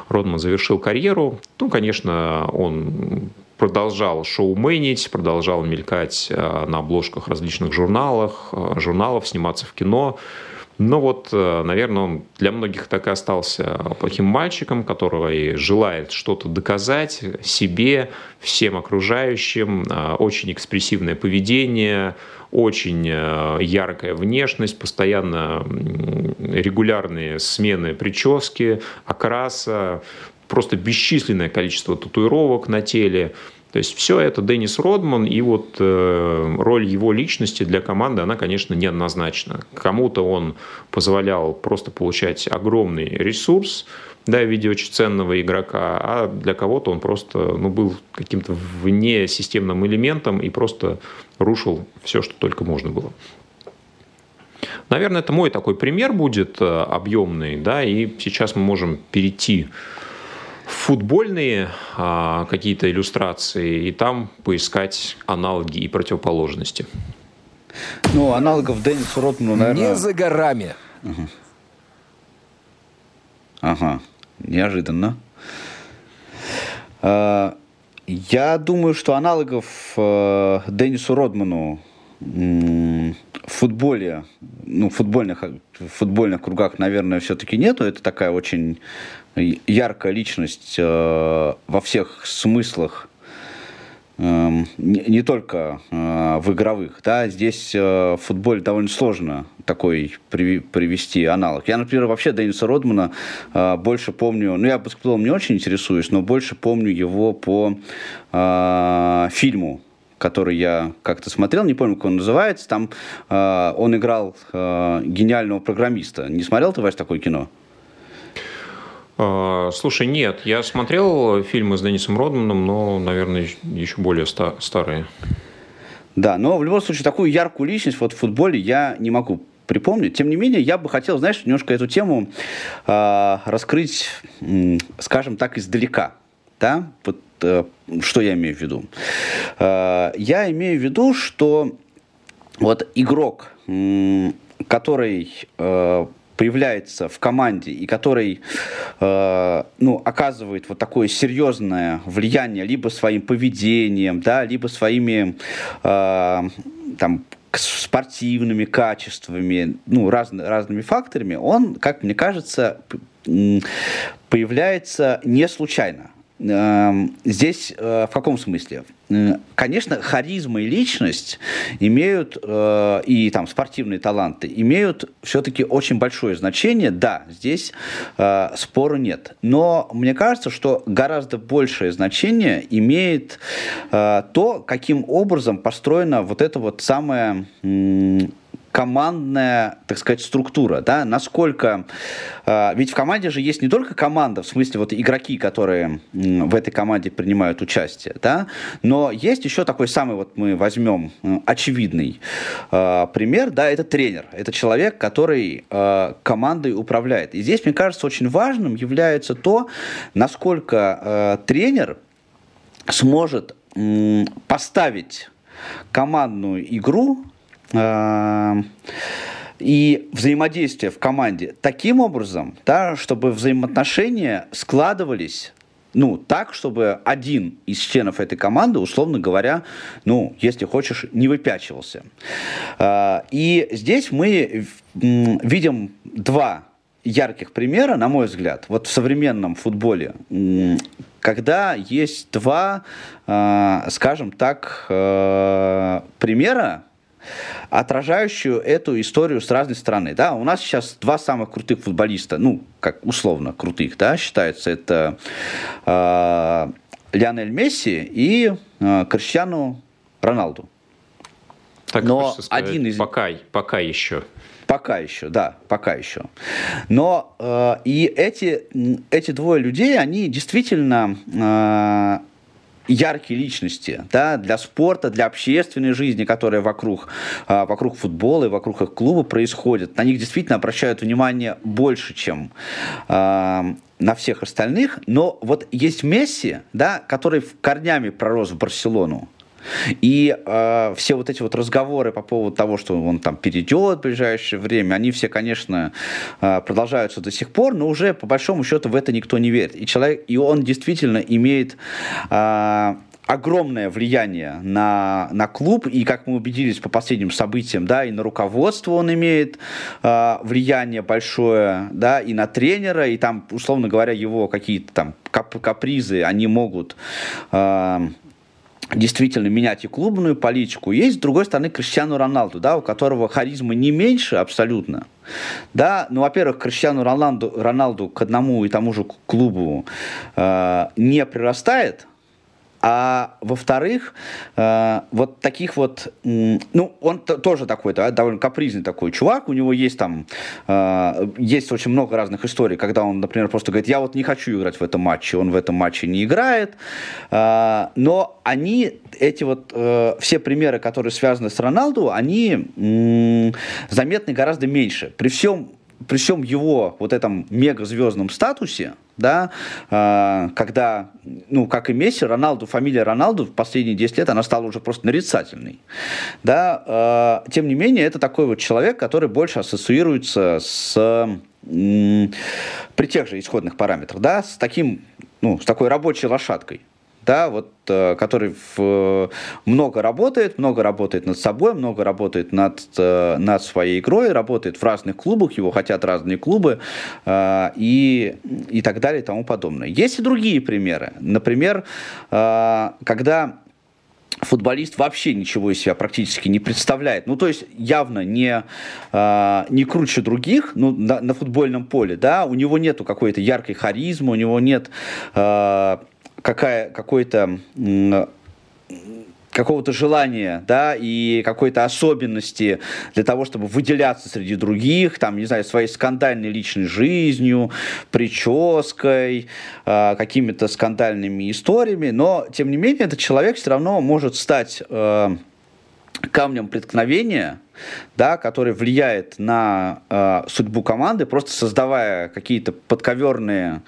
Родман завершил карьеру. Ну, конечно, он продолжал шоуменить, продолжал мелькать э, на обложках различных журналов, э, журналов, сниматься в кино. Но вот, э, наверное, он для многих так и остался плохим мальчиком, который желает что-то доказать себе, всем окружающим. Очень экспрессивное поведение, очень яркая внешность, постоянно регулярные смены прически, окраса, просто бесчисленное количество татуировок на теле. То есть все это Деннис Родман, и вот э, роль его личности для команды, она, конечно, неоднозначна. Кому-то он позволял просто получать огромный ресурс, да, в виде очень ценного игрока, а для кого-то он просто ну, был каким-то вне системным элементом и просто рушил все, что только можно было. Наверное, это мой такой пример будет э, объемный, да, и сейчас мы можем перейти футбольные а, какие-то иллюстрации и там поискать аналоги и противоположности. Ну, аналогов Деннису Ротману, наверное... Не за горами. Ага. ага. Неожиданно. А, я думаю, что аналогов э, Деннису Родману в футболе, ну, в футбольных, в футбольных кругах, наверное, все-таки нету. Это такая очень яркая личность э, во всех смыслах, э, не, не только э, в игровых. Да? Здесь э, в футболе довольно сложно такой при, привести аналог. Я, например, вообще Денниса Родмана э, больше помню, ну, я баскетболом не очень интересуюсь, но больше помню его по э, фильму который я как-то смотрел, не помню, как он называется. Там э, он играл э, гениального программиста. Не смотрел ты, Вась, такое кино? А, слушай, нет, я смотрел фильмы с Деннисом Родманом, но, наверное, еще более старые. Да, но в любом случае такую яркую личность вот в футболе я не могу припомнить. Тем не менее, я бы хотел, знаешь, немножко эту тему э, раскрыть, скажем так, издалека. Да? Вот, что я имею в виду? Э, я имею в виду, что вот игрок, э, который э, появляется в команде и который э, ну, оказывает вот такое серьезное влияние либо своим поведением, да, либо своими э, там, спортивными качествами, ну, раз, разными факторами, он, как мне кажется, появляется не случайно. Здесь э, в каком смысле? Э, конечно, харизма и личность имеют, э, и там спортивные таланты, имеют все-таки очень большое значение. Да, здесь спора нет. Но мне кажется, что гораздо большее значение имеет то, каким образом построена вот эта вот самая командная, так сказать, структура, да, насколько... Э, ведь в команде же есть не только команда, в смысле вот игроки, которые в этой команде принимают участие, да, но есть еще такой самый, вот мы возьмем очевидный э, пример, да, это тренер, это человек, который э, командой управляет. И здесь, мне кажется, очень важным является то, насколько э, тренер сможет э, поставить командную игру и взаимодействие в команде таким образом, да, чтобы взаимоотношения складывались ну, так, чтобы один из членов этой команды, условно говоря, ну, если хочешь, не выпячивался. Э, и здесь мы видим два ярких примера, на мой взгляд, вот в современном футболе, когда есть два, э, скажем так, э, примера, отражающую эту историю с разной стороны. Да, у нас сейчас два самых крутых футболиста, ну, как условно крутых, да, считается, это э, Лионель Месси и э, Криштиану Роналду. Так Но сказать, один из... Пока, пока еще. Пока еще, да, пока еще. Но э, и эти, эти двое людей, они действительно э, яркие личности да, для спорта, для общественной жизни, которая вокруг, э, вокруг футбола и вокруг их клуба происходит. На них действительно обращают внимание больше, чем э, на всех остальных. Но вот есть Месси, да, который корнями пророс в Барселону. И э, все вот эти вот разговоры по поводу того, что он там перейдет в ближайшее время, они все, конечно, э, продолжаются до сих пор, но уже по большому счету в это никто не верит. И человек, и он действительно имеет э, огромное влияние на, на клуб, и, как мы убедились по последним событиям, да, и на руководство он имеет э, влияние большое, да, и на тренера, и там, условно говоря, его какие-то там кап капризы, они могут э, действительно менять и клубную политику. Есть, с другой стороны, Криштиану Роналду, да, у которого харизма не меньше абсолютно. Да, ну, во-первых, Криштиану Роналду, Роналду к одному и тому же клубу э, не прирастает, а во-вторых, э, вот таких вот, ну, он тоже такой, да, довольно капризный такой чувак, у него есть там, э, есть очень много разных историй, когда он, например, просто говорит, я вот не хочу играть в этом матче, он в этом матче не играет, э, но они, эти вот, э, все примеры, которые связаны с Роналду, они м- заметны гораздо меньше. При всем при всем его вот этом мегазвездном статусе, да, э, когда, ну, как и Месси, Роналду, фамилия Роналду в последние 10 лет, она стала уже просто нарицательной, да, э, тем не менее, это такой вот человек, который больше ассоциируется с при тех же исходных параметрах, да, с таким, ну, с такой рабочей лошадкой, да, вот, э, который в, много работает, много работает над собой, много работает над, э, над своей игрой, работает в разных клубах, его хотят разные клубы э, и, и так далее и тому подобное. Есть и другие примеры. Например, когда футболист вообще ничего из себя практически не представляет. Ну, то есть явно не, э, не круче других ну, на, на футбольном поле, да, у него нету какой-то яркой харизмы, у него нет э, какая, какой-то какого-то желания, да, и какой-то особенности для того, чтобы выделяться среди других, там, не знаю, своей скандальной личной жизнью, прической, э, какими-то скандальными историями, но, тем не менее, этот человек все равно может стать э, камнем преткновения, да, который влияет на э, судьбу команды, просто создавая какие-то подковерные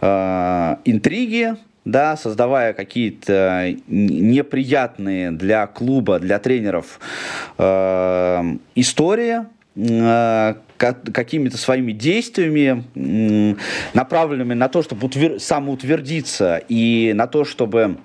э, интриги, да, создавая какие-то неприятные для клуба, для тренеров э, истории, э, какими-то своими действиями, направленными на то, чтобы утвер- самоутвердиться и на то, чтобы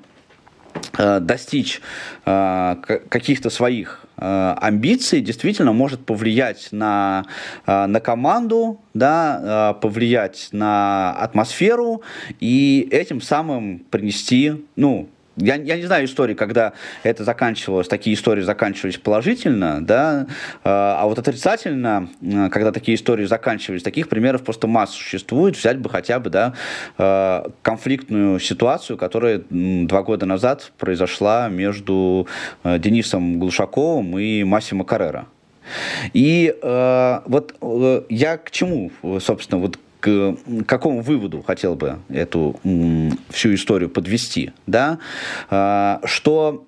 э, достичь э, каких-то своих амбиций действительно может повлиять на, э, на команду, да, э, повлиять на атмосферу и этим самым принести, ну, я, я не знаю истории, когда это заканчивалось, такие истории заканчивались положительно, да, а вот отрицательно, когда такие истории заканчивались, таких примеров просто масса существует. Взять бы хотя бы, да, конфликтную ситуацию, которая два года назад произошла между Денисом Глушаковым и Массимо Каррера. И э, вот э, я к чему, собственно, вот к какому выводу хотел бы эту всю историю подвести, да, а, что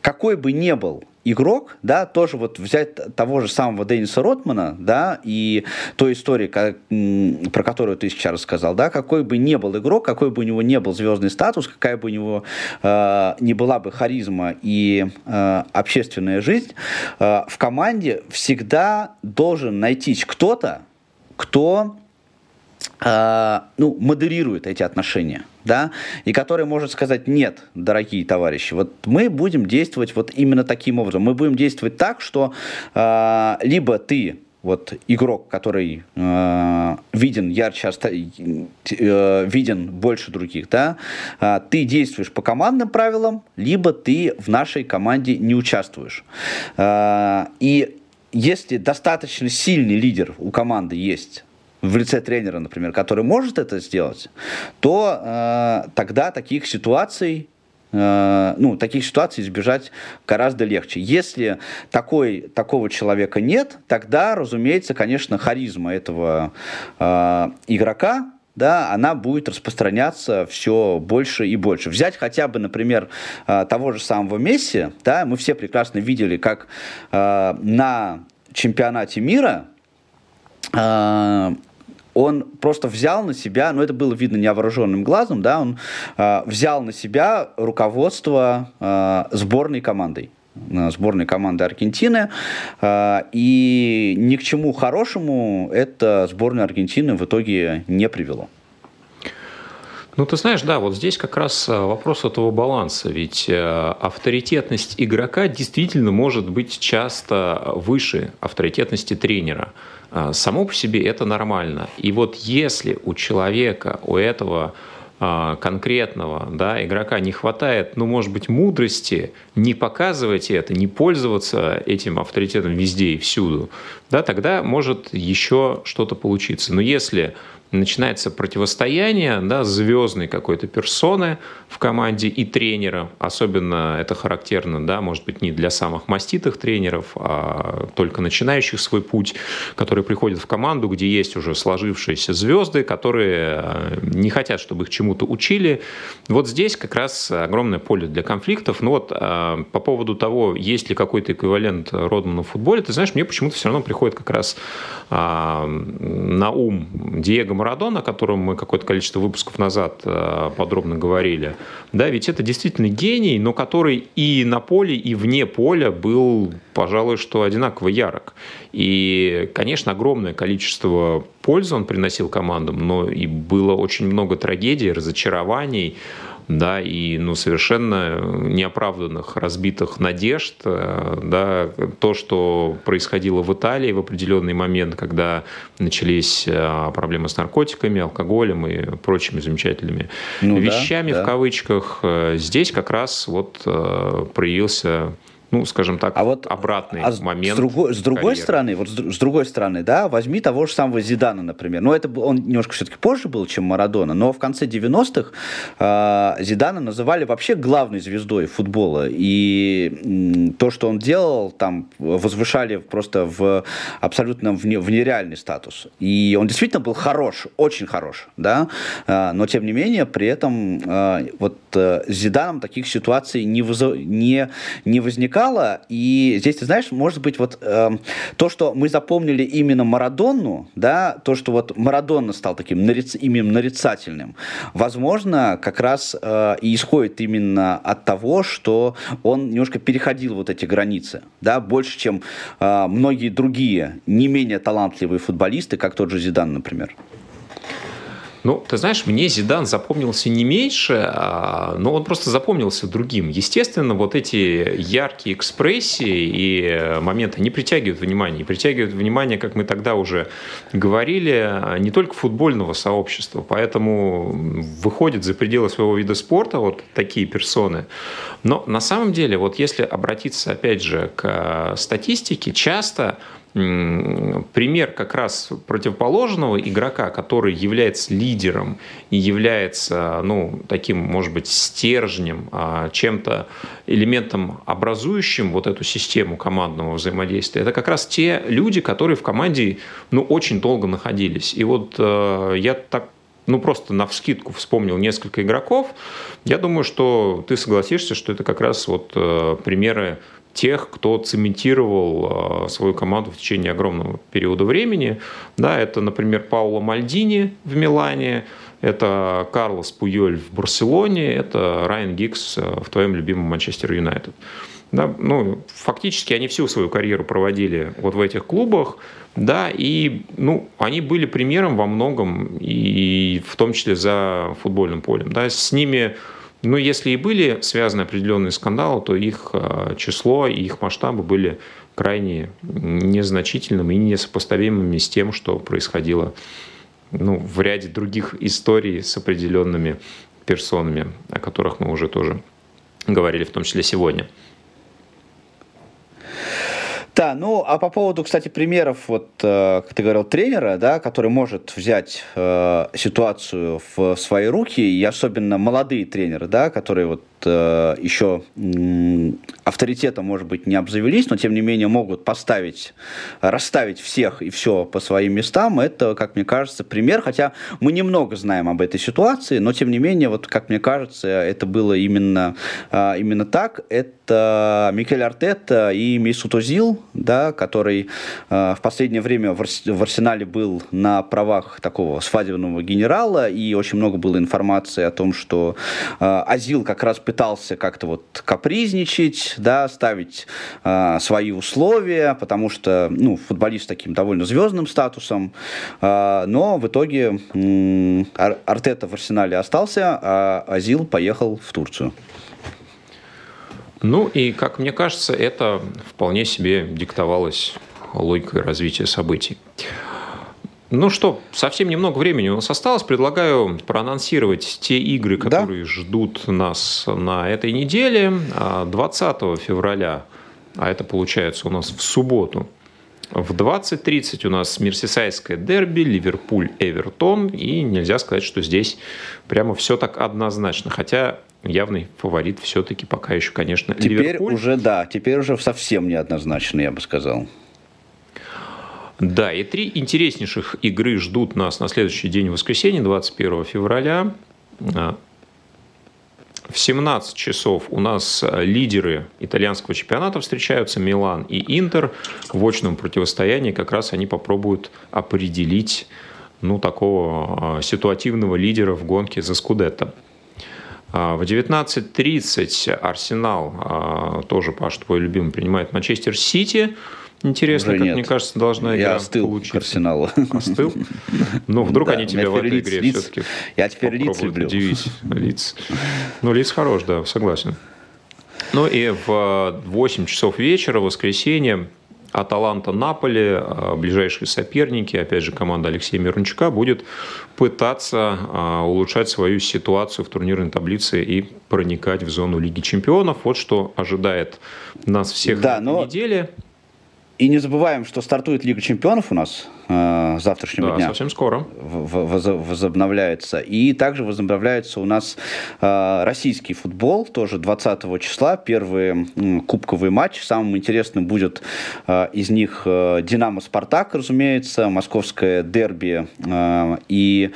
какой бы ни был игрок, да, тоже вот взять того же самого Денниса Ротмана, да, и той истории, как, про которую ты сейчас рассказал, да, какой бы ни был игрок, какой бы у него не был звездный статус, какая бы у него э, не была бы харизма и э, общественная жизнь, э, в команде всегда должен найтись кто-то, кто э, ну, модерирует эти отношения, да, и который может сказать, нет, дорогие товарищи, вот мы будем действовать вот именно таким образом, мы будем действовать так, что э, либо ты вот игрок, который э, виден ярче, э, виден больше других, да, э, ты действуешь по командным правилам, либо ты в нашей команде не участвуешь. Э, и если достаточно сильный лидер у команды есть, в лице тренера, например, который может это сделать, то э, тогда таких ситуаций э, ну, таких ситуаций избежать гораздо легче. Если такой, такого человека нет, тогда, разумеется, конечно, харизма этого э, игрока, да, она будет распространяться все больше и больше. Взять хотя бы, например, э, того же самого Месси, да, мы все прекрасно видели, как э, на чемпионате мира э, он просто взял на себя, ну это было видно невооруженным глазом, да, он э, взял на себя руководство э, сборной командой сборной команды Аргентины. И ни к чему хорошему это сборную Аргентины в итоге не привело. Ну, ты знаешь, да, вот здесь как раз вопрос этого баланса. Ведь авторитетность игрока действительно может быть часто выше авторитетности тренера. Само по себе это нормально. И вот если у человека, у этого конкретного да, игрока не хватает, ну, может быть, мудрости не показывать это, не пользоваться этим авторитетом везде и всюду, да, тогда может еще что-то получиться. Но если начинается противостояние да, звездной какой-то персоны в команде и тренера. Особенно это характерно, да, может быть, не для самых маститых тренеров, а только начинающих свой путь, которые приходят в команду, где есть уже сложившиеся звезды, которые э, не хотят, чтобы их чему-то учили. Вот здесь как раз огромное поле для конфликтов. Ну вот э, по поводу того, есть ли какой-то эквивалент Родмана в футболе, ты знаешь, мне почему-то все равно приходит как раз а, на ум Диего Марадона, о котором мы какое-то количество выпусков назад э, подробно говорили, да, ведь это действительно гений, но который и на поле, и вне поля был, пожалуй, что одинаково ярок. И, конечно, огромное количество пользы он приносил командам, но и было очень много трагедий, разочарований, да, и ну, совершенно неоправданных разбитых надежд, э, да, то, что происходило в Италии в определенный момент, когда начались э, проблемы с наркотиками, алкоголем и прочими замечательными ну, вещами, да, да. в кавычках, э, здесь как раз вот проявился ну, скажем так, а вот, обратный а момент. С другой, с другой стороны, вот с, с другой стороны, да, возьми того же самого Зидана, например. Ну, это он немножко все-таки позже был, чем Марадона, но в конце 90-х э, Зидана называли вообще главной звездой футбола. И то, что он делал, там возвышали просто в абсолютно в, не, в нереальный статус. И он действительно был хорош, очень хорош, да, э, но тем не менее, при этом э, вот э, с Зиданом таких ситуаций не, вызов, не, не возникало возникало, и здесь, ты знаешь, может быть, вот э, то, что мы запомнили именно Марадонну, да, то, что вот Марадонна стал таким нариц, именем нарицательным, возможно, как раз э, и исходит именно от того, что он немножко переходил вот эти границы, да, больше, чем э, многие другие не менее талантливые футболисты, как тот же Зидан, например. Ну, ты знаешь, мне Зидан запомнился не меньше, а, но он просто запомнился другим. Естественно, вот эти яркие экспрессии и моменты не притягивают внимание. И притягивают внимание, как мы тогда уже говорили, не только футбольного сообщества. Поэтому выходят за пределы своего вида спорта вот такие персоны. Но на самом деле, вот если обратиться опять же к статистике, часто пример как раз противоположного игрока, который является лидером и является, ну, таким, может быть, стержнем, а, чем-то, элементом, образующим вот эту систему командного взаимодействия, это как раз те люди, которые в команде, ну, очень долго находились. И вот э, я так ну, просто на вскидку вспомнил несколько игроков, я думаю, что ты согласишься, что это как раз вот э, примеры тех, кто цементировал а, свою команду в течение огромного периода времени. Да, это, например, Пауло Мальдини в Милане, Это Карлос Пуйоль в Барселоне, это Райан Гикс в твоем любимом Манчестер Юнайтед. Да, ну, фактически они всю свою карьеру проводили вот в этих клубах, да, и ну, они были примером во многом, и в том числе за футбольным полем. Да, с ними, ну, если и были связаны определенные скандалы, то их а, число и их масштабы были крайне незначительными и несопоставимыми с тем, что происходило ну, в ряде других историй с определенными персонами, о которых мы уже тоже говорили, в том числе сегодня. Да, ну а по поводу, кстати, примеров, вот, э, как ты говорил, тренера, да, который может взять э, ситуацию в свои руки, и особенно молодые тренеры, да, которые вот э, еще э, авторитетом, может быть, не обзавелись, но тем не менее могут поставить, расставить всех и все по своим местам, это, как мне кажется, пример, хотя мы немного знаем об этой ситуации, но тем не менее, вот, как мне кажется, это было именно, э, именно так, это Микель Артета и Мисут Озил, да, который э, в последнее время в, в Арсенале был на правах такого свадебного генерала, и очень много было информации о том, что э, Азил как раз пытался как-то вот капризничать, да, ставить э, свои условия, потому что, ну, футболист с таким довольно звездным статусом, э, но в итоге э, Артета в Арсенале остался, а Азил поехал в Турцию. Ну и, как мне кажется, это вполне себе диктовалось логикой развития событий. Ну что, совсем немного времени у нас осталось. Предлагаю проанонсировать те игры, которые да? ждут нас на этой неделе. 20 а, февраля, а это получается у нас в субботу, в 20.30 у нас Мерсисайское дерби, Ливерпуль, Эвертон. И нельзя сказать, что здесь прямо все так однозначно. Хотя явный фаворит все-таки пока еще, конечно, теперь Ливерпуль. уже, да, теперь уже совсем неоднозначно, я бы сказал. Да, и три интереснейших игры ждут нас на следующий день, воскресенье, 21 февраля. А, в 17 часов у нас лидеры итальянского чемпионата встречаются, Милан и Интер. В очном противостоянии как раз они попробуют определить ну, такого а, ситуативного лидера в гонке за Скудетто. А, в 19.30 Арсенал, а, тоже, Паш, твой любимый, принимает Манчестер Сити. Интересно, Уже как нет. мне кажется, должна игра Я остыл получиться. к Арсеналу. Остыл? Ну, вдруг да, они тебя в этой игре лиц, все-таки Я теперь лиц люблю. удивить. Лиц. Ну, лиц хорош, да, согласен. Ну и в 8 часов вечера, в воскресенье, Аталанта Наполи, а, ближайшие соперники, опять же, команда Алексея Мирончука будет пытаться а, улучшать свою ситуацию в турнирной таблице и проникать в зону Лиги Чемпионов. Вот что ожидает нас всех да, на но... неделе. И не забываем, что стартует Лига Чемпионов у нас э, завтрашнего да, дня. совсем скоро. возобновляется. И также возобновляется у нас э, российский футбол, тоже 20 числа, первый э, кубковый матч. Самым интересным будет э, из них э, «Динамо-Спартак», разумеется, московское дерби. Э, и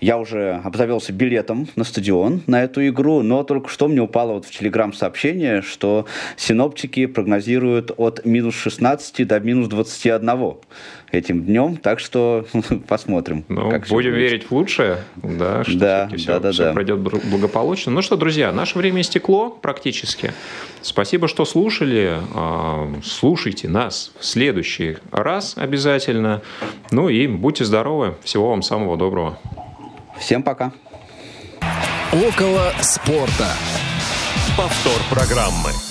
я уже обзавелся билетом на стадион на эту игру, но только что мне упало вот в Телеграм сообщение, что синоптики прогнозируют от минус 16 до минус 21 этим днем, так что посмотрим. Ну, будем верить в лучшее, да, что да, все, да, да, все да. пройдет благополучно. Ну что, друзья, наше время истекло практически. Спасибо, что слушали. А, слушайте нас в следующий раз обязательно. Ну и будьте здоровы. Всего вам самого доброго. Всем пока. Около спорта. Повтор программы.